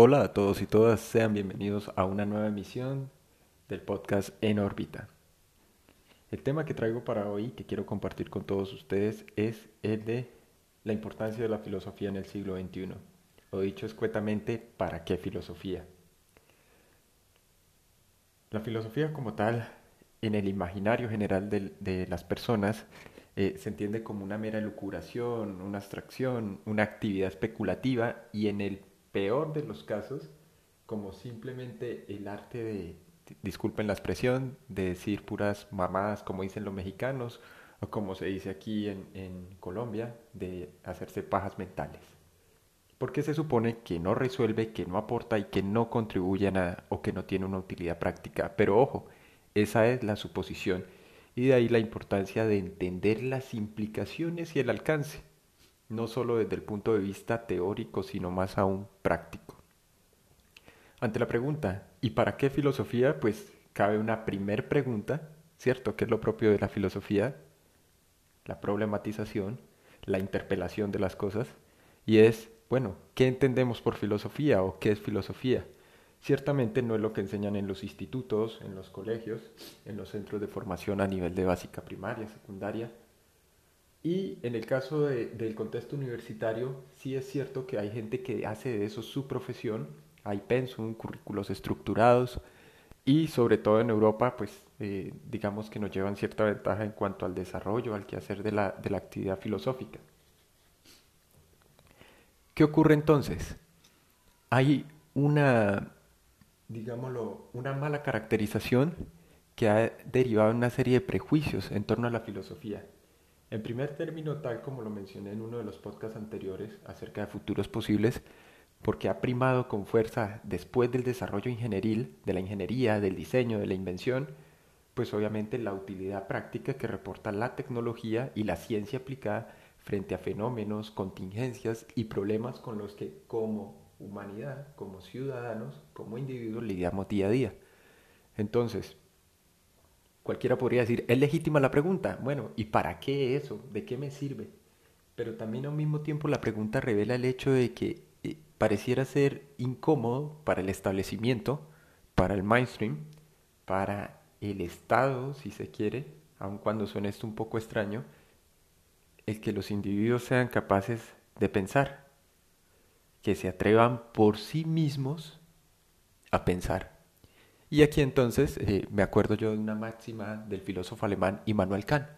Hola a todos y todas, sean bienvenidos a una nueva emisión del podcast En órbita. El tema que traigo para hoy, que quiero compartir con todos ustedes, es el de la importancia de la filosofía en el siglo XXI. O dicho escuetamente, ¿para qué filosofía? La filosofía como tal, en el imaginario general de, las personas, eh, se entiende como una mera elucuración, una abstracción, una actividad especulativa y en el peor de los casos, como simplemente el arte de, disculpen la expresión, de decir puras mamadas como dicen los mexicanos o como se dice aquí en, en Colombia, de hacerse pajas mentales. Porque se supone que no resuelve, que no aporta y que no contribuye a nada o que no tiene una utilidad práctica. Pero ojo, esa es la suposición y de ahí la importancia de entender las implicaciones y el alcance, no solo desde el punto de vista teórico, sino más aún práctico. Ante la pregunta, ¿y para qué filosofía? Pues cabe una primer pregunta, ¿cierto? Que es lo propio de la filosofía, la problematización, la interpelación de las cosas, y es, bueno, ¿qué entendemos por filosofía o qué es filosofía? Ciertamente no es lo que enseñan en los institutos, en los colegios, en los centros de formación a nivel de básica primaria, secundaria. Y en el caso del contexto universitario, sí es cierto que hay gente que hace de eso su profesión, hay pensum, currículos estructurados y sobre todo en Europa, pues eh, digamos que nos llevan cierta ventaja en cuanto al desarrollo, al quehacer de la, de la actividad filosófica. ¿Qué ocurre entonces? Hay una digámoslo, una mala caracterización que ha derivado en una serie de prejuicios en torno a la filosofía. En primer término, tal como lo mencioné en uno de los podcasts anteriores acerca de futuros posibles, porque ha primado con fuerza después del desarrollo ingenieril, de la ingeniería, del diseño, de la invención, pues obviamente la utilidad práctica que reporta la tecnología y la ciencia aplicada frente a fenómenos, contingencias y problemas con los que como humanidad, como ciudadanos, como individuos, lidiamos día a día. Entonces, cualquiera podría decir, ¿es legítima la pregunta? Bueno, ¿y para qué eso? ¿De qué me sirve? Pero también al mismo tiempo la pregunta revela el hecho de que eh, pareciera ser incómodo para el establecimiento, para el mainstream, para el Estado, si se quiere, aun cuando suene esto un poco extraño, el que los individuos sean capaces de pensar, que se atrevan por sí mismos a pensar. Y aquí entonces eh, me acuerdo yo de una máxima del filósofo alemán Immanuel Kant,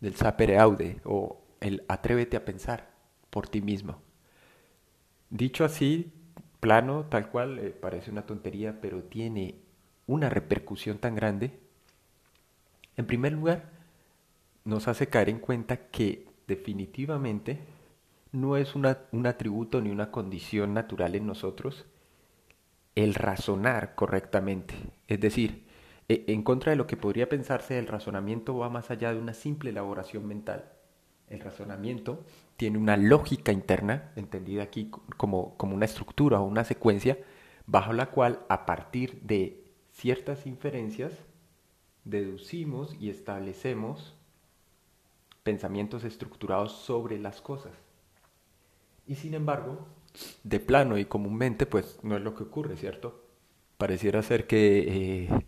del sapere aude o el atrévete a pensar por ti mismo. Dicho así, plano, tal cual, eh, parece una tontería, pero tiene una repercusión tan grande. En primer lugar, nos hace caer en cuenta que definitivamente no es un atributo ni una condición natural en nosotros el razonar correctamente. Es decir, e, en contra de lo que podría pensarse, el razonamiento va más allá de una simple elaboración mental. El razonamiento tiene una lógica interna, entendida aquí como, como una estructura o una secuencia, bajo la cual a partir de ciertas inferencias deducimos y establecemos pensamientos estructurados sobre las cosas. Y sin embargo, de plano y comúnmente, pues no es lo que ocurre, ¿cierto? Pareciera ser que eh,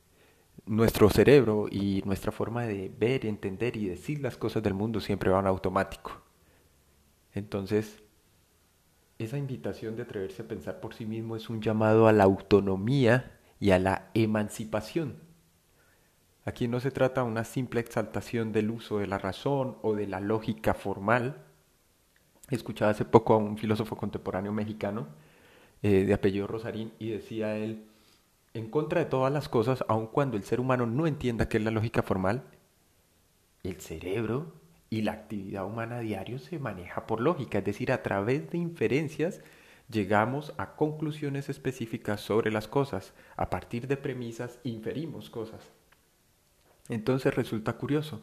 nuestro cerebro y nuestra forma de ver, entender y decir las cosas del mundo siempre van automático. Entonces, esa invitación de atreverse a pensar por sí mismo es un llamado a la autonomía y a la emancipación. Aquí no se trata de una simple exaltación del uso de la razón o de la lógica formal, Escuchaba hace poco a un filósofo contemporáneo mexicano eh, de apellido Rosarín y decía él, en contra de todas las cosas, aun cuando el ser humano no entienda qué es la lógica formal, el cerebro y la actividad humana a diario se maneja por lógica, es decir, a través de inferencias llegamos a conclusiones específicas sobre las cosas, a partir de premisas inferimos cosas. Entonces resulta curioso,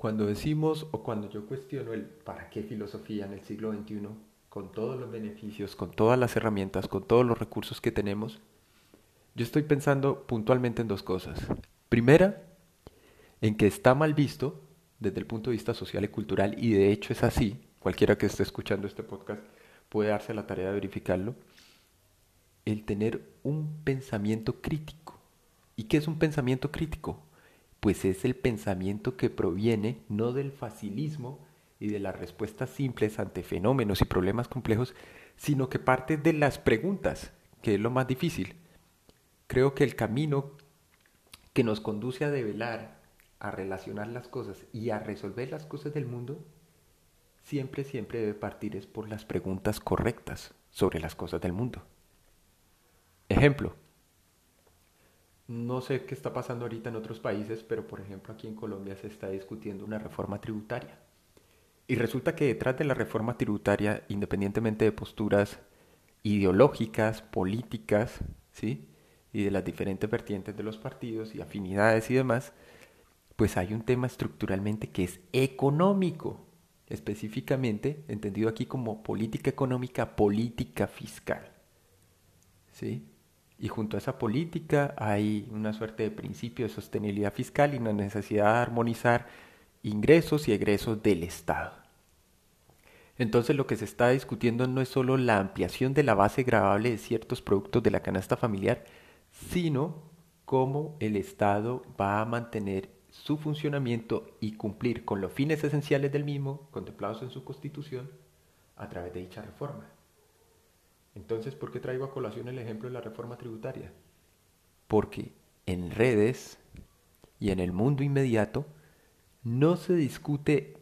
cuando decimos o cuando yo cuestiono el para qué filosofía en el siglo XXI, con todos los beneficios, con todas las herramientas, con todos los recursos que tenemos, yo estoy pensando puntualmente en dos cosas. Primera, en que está mal visto desde el punto de vista social y cultural, y de hecho es así, cualquiera que esté escuchando este podcast puede darse la tarea de verificarlo, el tener un pensamiento crítico. ¿Y qué es un pensamiento crítico? Pues es el pensamiento que proviene no del facilismo y de las respuestas simples ante fenómenos y problemas complejos, sino que parte de las preguntas, que es lo más difícil. Creo que el camino que nos conduce a develar, a relacionar las cosas y a resolver las cosas del mundo, siempre, siempre debe partir es por las preguntas correctas sobre las cosas del mundo. Ejemplo, no sé qué está pasando ahorita en otros países, pero por ejemplo aquí en Colombia se está discutiendo una reforma tributaria. Y resulta que detrás de la reforma tributaria, independientemente de posturas ideológicas, políticas, ¿sí? y de las diferentes vertientes de los partidos y afinidades y demás, pues hay un tema estructuralmente que es económico, específicamente entendido aquí como política económica, política fiscal. ¿Sí? Y junto a esa política hay una suerte de principio de sostenibilidad fiscal y una necesidad de armonizar ingresos y egresos del Estado. Entonces lo que se está discutiendo no es solo la ampliación de la base gravable de ciertos productos de la canasta familiar, sino cómo el Estado va a mantener su funcionamiento y cumplir con los fines esenciales del mismo, contemplados en su Constitución, a través de dicha reforma. Entonces, ¿por qué traigo a colación el ejemplo de la reforma tributaria? Porque en redes y en el mundo inmediato no se discute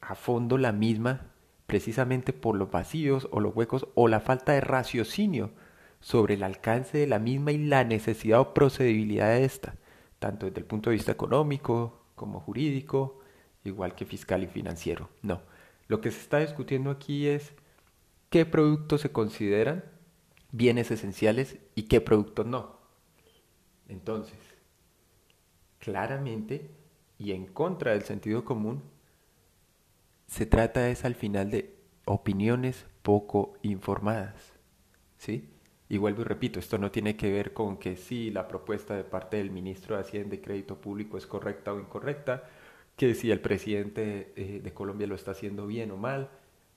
a fondo la misma precisamente por los vacíos o los huecos o la falta de raciocinio sobre el alcance de la misma y la necesidad o procedibilidad de esta, tanto desde el punto de vista económico como jurídico, igual que fiscal y financiero. No, lo que se está discutiendo aquí es qué productos se consideran bienes esenciales y qué productos no. Entonces, claramente y en contra del sentido común, se trata es al final de opiniones poco informadas. ¿Sí? Y vuelvo y repito, esto no tiene que ver con que si la propuesta de parte del ministro de Hacienda y Crédito Público es correcta o incorrecta, que si el presidente eh, de Colombia lo está haciendo bien o mal,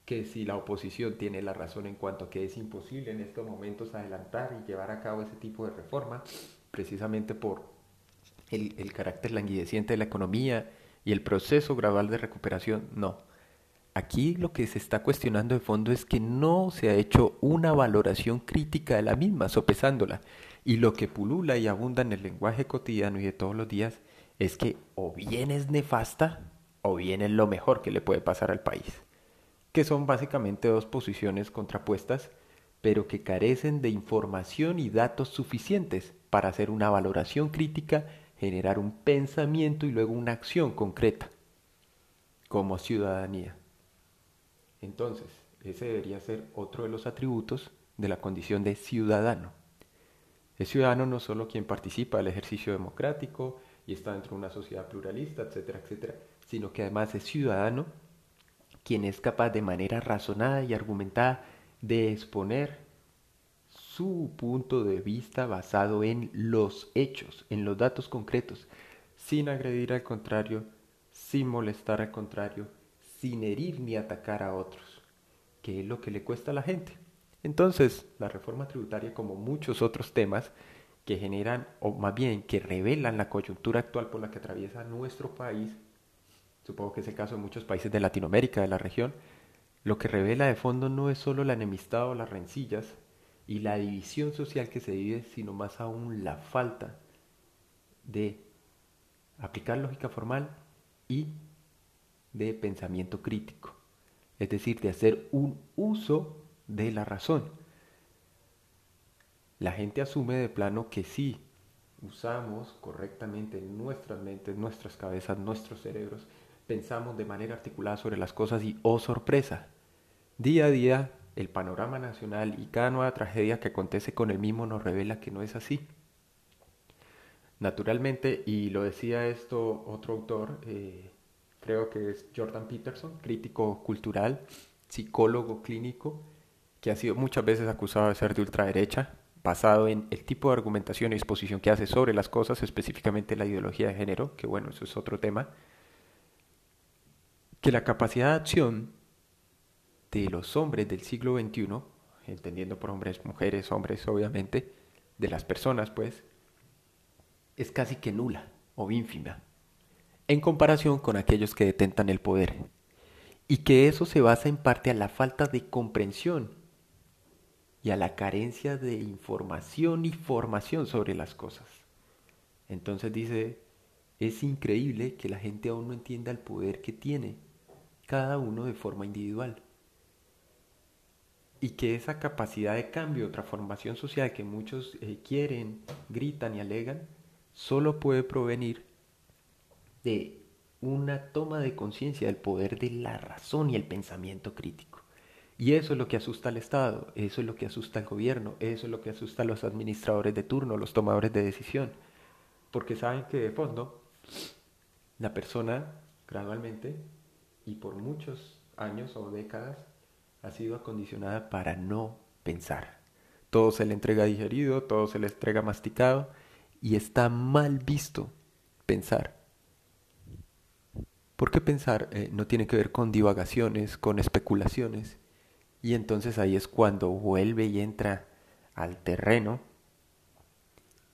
que si la oposición tiene la razón en cuanto a que es imposible en estos momentos adelantar y llevar a cabo ese tipo de reforma, precisamente por el, el carácter languideciente de la economía y el proceso gradual de recuperación, no. Aquí lo que se está cuestionando de fondo es que no se ha hecho una valoración crítica de la misma, sopesándola. Y lo que pulula y abunda en el lenguaje cotidiano y de todos los días es que o bien es nefasta o bien es lo mejor que le puede pasar al país que son básicamente dos posiciones contrapuestas, pero que carecen de información y datos suficientes para hacer una valoración crítica, generar un pensamiento y luego una acción concreta como ciudadanía. Entonces, ese debería ser otro de los atributos de la condición de ciudadano. Es ciudadano no solo quien participa del ejercicio democrático y está dentro de una sociedad pluralista, etcétera, etcétera, sino que además es ciudadano quien es capaz de manera razonada y argumentada de exponer su punto de vista basado en los hechos, en los datos concretos, sin agredir al contrario, sin molestar al contrario, sin herir ni atacar a otros, que es lo que le cuesta a la gente. Entonces, la reforma tributaria, como muchos otros temas que generan, o más bien que revelan la coyuntura actual por la que atraviesa nuestro país, supongo que es el caso de muchos países de Latinoamérica, de la región, lo que revela de fondo no es solo la enemistad o las rencillas y la división social que se vive, sino más aún la falta de aplicar lógica formal y de pensamiento crítico, es decir, de hacer un uso de la razón. La gente asume de plano que sí, usamos correctamente nuestras mentes, nuestras cabezas, nuestros cerebros, pensamos de manera articulada sobre las cosas y, oh sorpresa, día a día el panorama nacional y cada nueva tragedia que acontece con el mismo nos revela que no es así. Naturalmente, y lo decía esto otro autor, eh, creo que es Jordan Peterson, crítico cultural, psicólogo clínico, que ha sido muchas veces acusado de ser de ultraderecha, basado en el tipo de argumentación y exposición que hace sobre las cosas, específicamente la ideología de género, que bueno, eso es otro tema que la capacidad de acción de los hombres del siglo XXI, entendiendo por hombres, mujeres, hombres, obviamente, de las personas, pues, es casi que nula o ínfima, en comparación con aquellos que detentan el poder, y que eso se basa en parte a la falta de comprensión y a la carencia de información y formación sobre las cosas. Entonces dice, es increíble que la gente aún no entienda el poder que tiene cada uno de forma individual. Y que esa capacidad de cambio, transformación social que muchos eh, quieren, gritan y alegan, solo puede provenir de una toma de conciencia del poder de la razón y el pensamiento crítico. Y eso es lo que asusta al Estado, eso es lo que asusta al gobierno, eso es lo que asusta a los administradores de turno, los tomadores de decisión. Porque saben que de fondo la persona gradualmente y por muchos años o décadas ha sido acondicionada para no pensar. Todo se le entrega digerido, todo se le entrega masticado y está mal visto pensar. Porque pensar eh, no tiene que ver con divagaciones, con especulaciones. Y entonces ahí es cuando vuelve y entra al terreno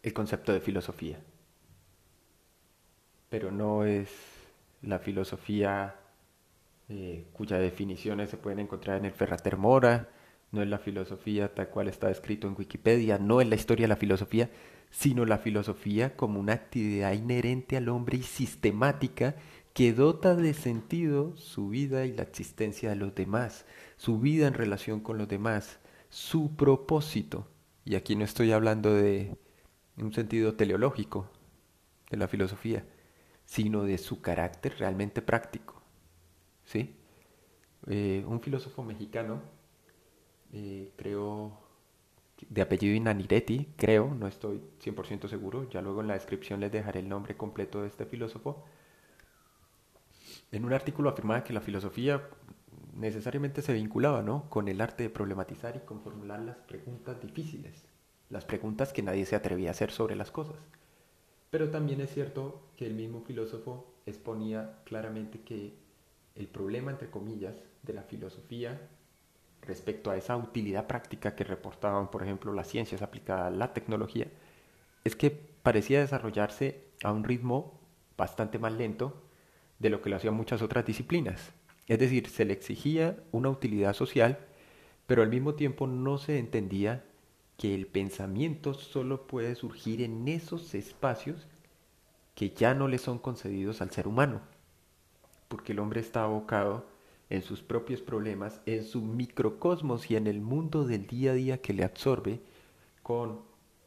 el concepto de filosofía. Pero no es la filosofía eh, cuyas definiciones se pueden encontrar en el Ferrater Mora, no es la filosofía tal cual está escrito en Wikipedia, no es la historia de la filosofía, sino la filosofía como una actividad inherente al hombre y sistemática que dota de sentido su vida y la existencia de los demás, su vida en relación con los demás, su propósito. Y aquí no estoy hablando de un sentido teleológico de la filosofía, sino de su carácter realmente práctico. ¿Sí? Eh, un filósofo mexicano, eh, creo de apellido Inaniretti, creo, no estoy 100% seguro, ya luego en la descripción les dejaré el nombre completo de este filósofo. En un artículo afirmaba que la filosofía necesariamente se vinculaba ¿no? con el arte de problematizar y con formular las preguntas difíciles, las preguntas que nadie se atrevía a hacer sobre las cosas. Pero también es cierto que el mismo filósofo exponía claramente que el problema, entre comillas, de la filosofía respecto a esa utilidad práctica que reportaban, por ejemplo, las ciencias aplicadas a la tecnología, es que parecía desarrollarse a un ritmo bastante más lento de lo que lo hacían muchas otras disciplinas. Es decir, se le exigía una utilidad social, pero al mismo tiempo no se entendía que el pensamiento solo puede surgir en esos espacios que ya no le son concedidos al ser humano, porque el hombre está abocado en sus propios problemas, en su microcosmos y en el mundo del día a día que le absorbe con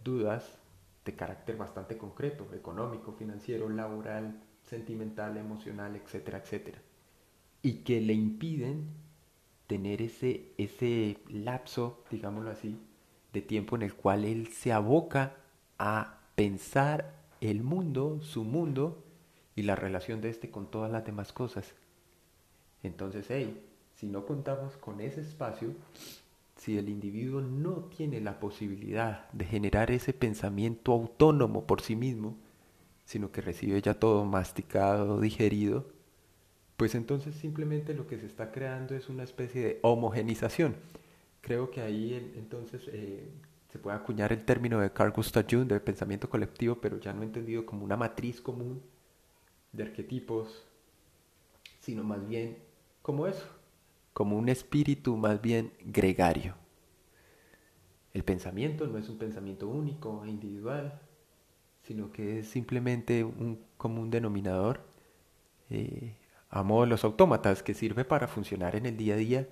dudas de carácter bastante concreto, económico, financiero, laboral, sentimental, emocional, etcétera, etcétera. Y que le impiden tener ese, ese lapso, digámoslo así, de tiempo en el cual él se aboca a pensar el mundo, su mundo la relación de este con todas las demás cosas. Entonces, hey, si no contamos con ese espacio, si el individuo no tiene la posibilidad de generar ese pensamiento autónomo por sí mismo, sino que recibe ya todo masticado, digerido, pues entonces simplemente lo que se está creando es una especie de homogenización. Creo que ahí entonces eh, se puede acuñar el término de Carl Gustav Jung de pensamiento colectivo, pero ya no entendido como una matriz común de arquetipos, sino más bien como eso, como un espíritu más bien gregario. El pensamiento no es un pensamiento único e individual, sino que es simplemente un común denominador eh, a modo de los autómatas que sirve para funcionar en el día a día,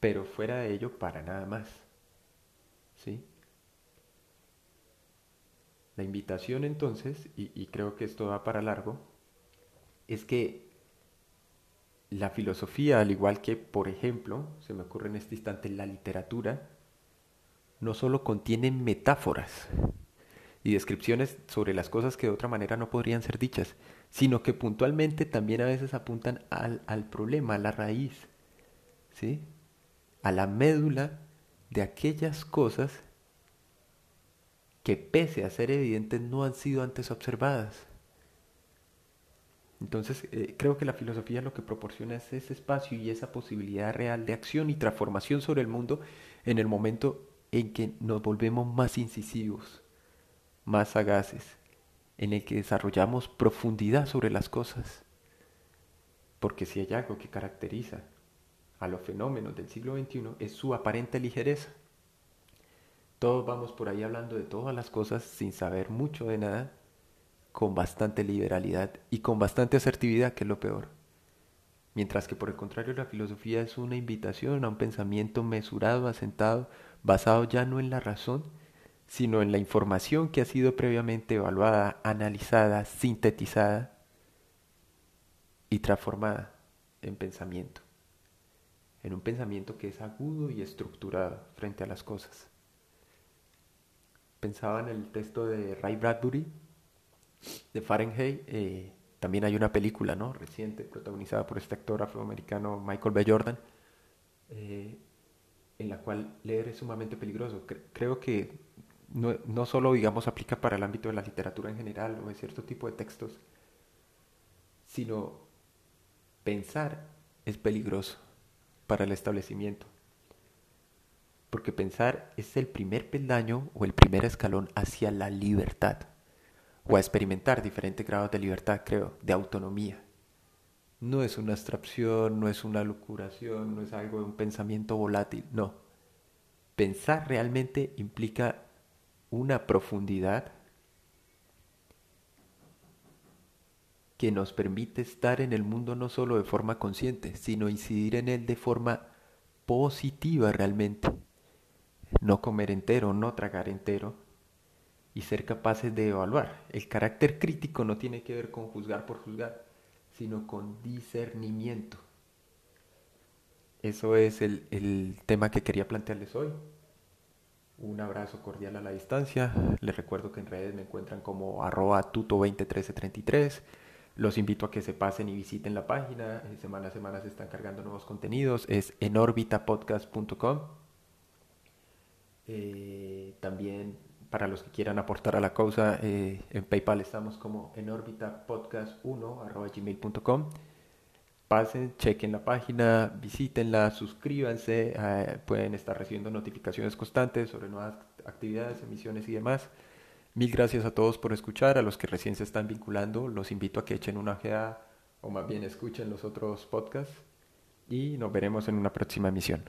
pero fuera de ello para nada más. ¿Sí? La invitación entonces, y, y creo que esto va para largo, es que la filosofía, al igual que, por ejemplo, se me ocurre en este instante la literatura, no solo contiene metáforas y descripciones sobre las cosas que de otra manera no podrían ser dichas, sino que puntualmente también a veces apuntan al, al problema, a la raíz, ¿sí? a la médula de aquellas cosas que pese a ser evidentes no han sido antes observadas. Entonces, eh, creo que la filosofía lo que proporciona es ese espacio y esa posibilidad real de acción y transformación sobre el mundo en el momento en que nos volvemos más incisivos, más sagaces, en el que desarrollamos profundidad sobre las cosas. Porque si hay algo que caracteriza a los fenómenos del siglo XXI es su aparente ligereza. Todos vamos por ahí hablando de todas las cosas sin saber mucho de nada con bastante liberalidad y con bastante asertividad, que es lo peor. Mientras que por el contrario la filosofía es una invitación a un pensamiento mesurado, asentado, basado ya no en la razón, sino en la información que ha sido previamente evaluada, analizada, sintetizada y transformada en pensamiento. En un pensamiento que es agudo y estructurado frente a las cosas. Pensaba en el texto de Ray Bradbury, de Fahrenheit, eh, también hay una película ¿no? reciente protagonizada por este actor afroamericano Michael B. Jordan, eh, en la cual leer es sumamente peligroso. creo que no, no, solo digamos aplica para el ámbito de la literatura en general o de cierto tipo de textos, sino pensar es peligroso para el establecimiento. Porque pensar es el primer peldaño o el primer escalón hacia la libertad o a experimentar diferentes grados de libertad, creo, de autonomía. No es una abstracción, no es una locuración, no es algo de un pensamiento volátil, no. Pensar realmente implica una profundidad que nos permite estar en el mundo no solo de forma consciente, sino incidir en él de forma positiva realmente. No comer entero, no tragar entero, y ser capaces de evaluar. El carácter crítico no tiene que ver con juzgar por juzgar, sino con discernimiento. Eso es el, tema que quería plantearles hoy. Un abrazo cordial a la distancia. Les recuerdo que en redes me encuentran como arroba tuto201333. Los invito a que se pasen y visiten la página. Semana a semana se están cargando nuevos contenidos. Es enorbitapodcast.com. Eh, también para los que quieran aportar a la causa, eh, en PayPal estamos como en orbitapodcast1 Pasen, chequen la página, visítenla, suscríbanse, eh, pueden estar recibiendo notificaciones constantes sobre nuevas actividades, emisiones y demás. Mil gracias a todos por escuchar, a los que recién se están vinculando, los invito a que echen una ojeada o más bien escuchen los otros podcasts y nos veremos en una próxima emisión.